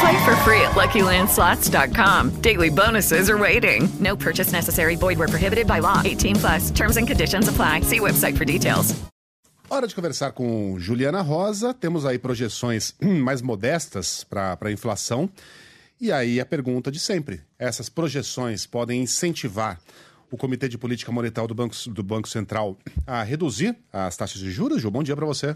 Play for free at LuckyLandSlots.com. Daily bonuses are waiting. No purchase necessary. Void where prohibited by law. 18 plus. Terms and conditions apply. See website for details. Hora de conversar com Juliana Rosa. Temos aí projeções mais modestas para a inflação. E aí a pergunta de sempre: essas projeções podem incentivar o Comitê de Política Monetária do Banco, do Banco Central a reduzir as taxas de juros? Ju, bom dia para você.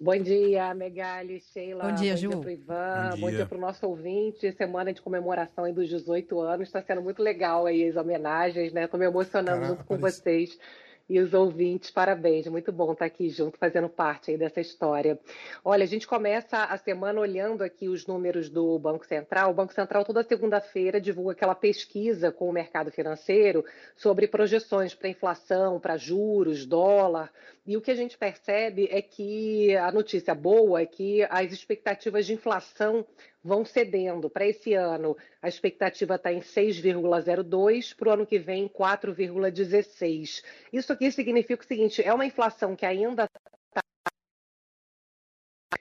Bom dia, Megali, Sheila. Bom dia, bom Ju. Dia pro Ivan, Bom bom dia. dia para o nosso ouvinte. Semana de comemoração aí dos 18 anos. Está sendo muito legal aí as homenagens, né? Estou me emocionando Caraca, junto com parece- vocês e os ouvintes. Parabéns, muito bom estar aqui junto, fazendo parte aí dessa história. Olha, a gente começa a semana olhando aqui os números do Banco Central. O Banco Central, toda segunda-feira, divulga aquela pesquisa com o mercado financeiro sobre projeções para inflação, para juros, dólar. E o que a gente percebe é que a notícia boa é que as expectativas de inflação vão cedendo. Para esse ano, a expectativa está em 6,02, para o ano que vem, 4,16. Isso aqui significa o seguinte: é uma inflação que ainda está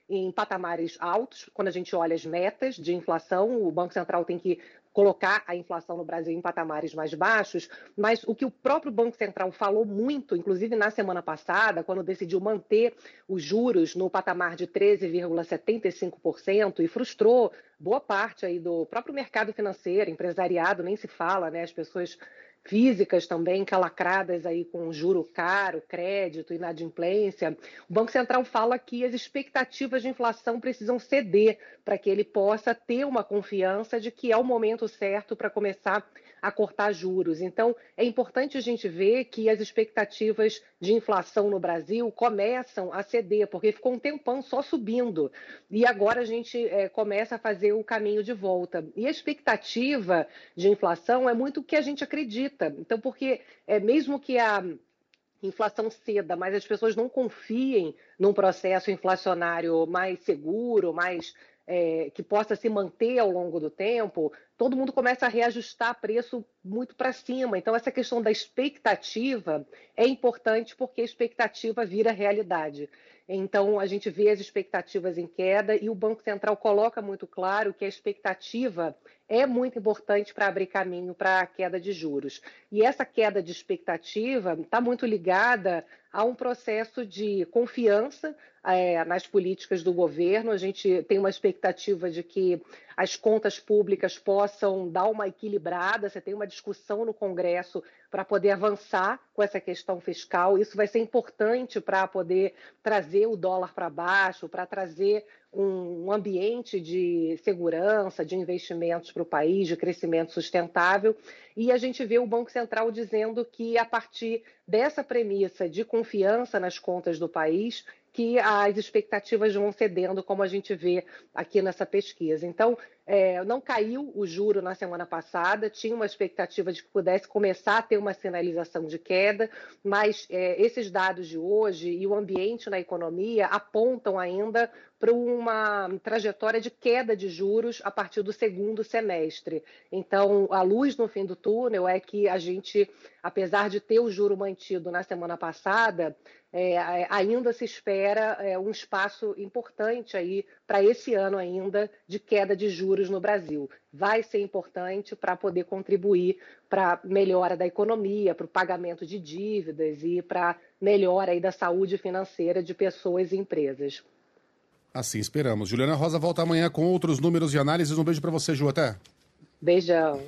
em patamares altos, quando a gente olha as metas de inflação, o Banco Central tem que colocar a inflação no Brasil em patamares mais baixos, mas o que o próprio Banco Central falou muito, inclusive na semana passada, quando decidiu manter os juros no patamar de 13,75% e frustrou boa parte aí do próprio mercado financeiro, empresariado, nem se fala, né? As pessoas físicas também calacradas aí com juro caro, crédito, inadimplência. O Banco Central fala que as expectativas de inflação precisam ceder para que ele possa ter uma confiança de que é o momento certo para começar a cortar juros. Então, é importante a gente ver que as expectativas de inflação no Brasil começam a ceder, porque ficou um tempão só subindo. E agora a gente eh, começa a fazer o caminho de volta. E a expectativa de inflação é muito o que a gente acredita. Então, porque é mesmo que a inflação ceda, mas as pessoas não confiem num processo inflacionário mais seguro, mais é, que possa se manter ao longo do tempo, todo mundo começa a reajustar preço muito para cima. Então, essa questão da expectativa é importante porque a expectativa vira realidade. Então, a gente vê as expectativas em queda e o Banco Central coloca muito claro que a expectativa é muito importante para abrir caminho para a queda de juros. E essa queda de expectativa está muito ligada a um processo de confiança é, nas políticas do governo. A gente tem uma expectativa de que as contas públicas possam dar uma equilibrada. Você tem uma discussão no Congresso para poder avançar com essa questão fiscal. Isso vai ser importante para poder trazer o dólar para baixo, para trazer um ambiente de segurança, de investimentos para o país, de crescimento sustentável. E a gente vê o Banco Central dizendo que, a partir dessa premissa de confiança nas contas do país, que as expectativas vão cedendo, como a gente vê aqui nessa pesquisa. Então, é, não caiu o juro na semana passada, tinha uma expectativa de que pudesse começar a ter uma sinalização de queda, mas é, esses dados de hoje e o ambiente na economia apontam ainda para uma trajetória de queda de juros a partir do segundo semestre. Então, a luz no fim do túnel é que a gente, apesar de ter o juro mantido na semana passada, é, ainda se espera é, um espaço importante aí para esse ano ainda de queda de juros no Brasil. Vai ser importante para poder contribuir para a melhora da economia, para o pagamento de dívidas e para melhora aí da saúde financeira de pessoas e empresas. Assim esperamos. Juliana Rosa volta amanhã com outros números e análises. Um beijo para você, Ju. Até. Beijão.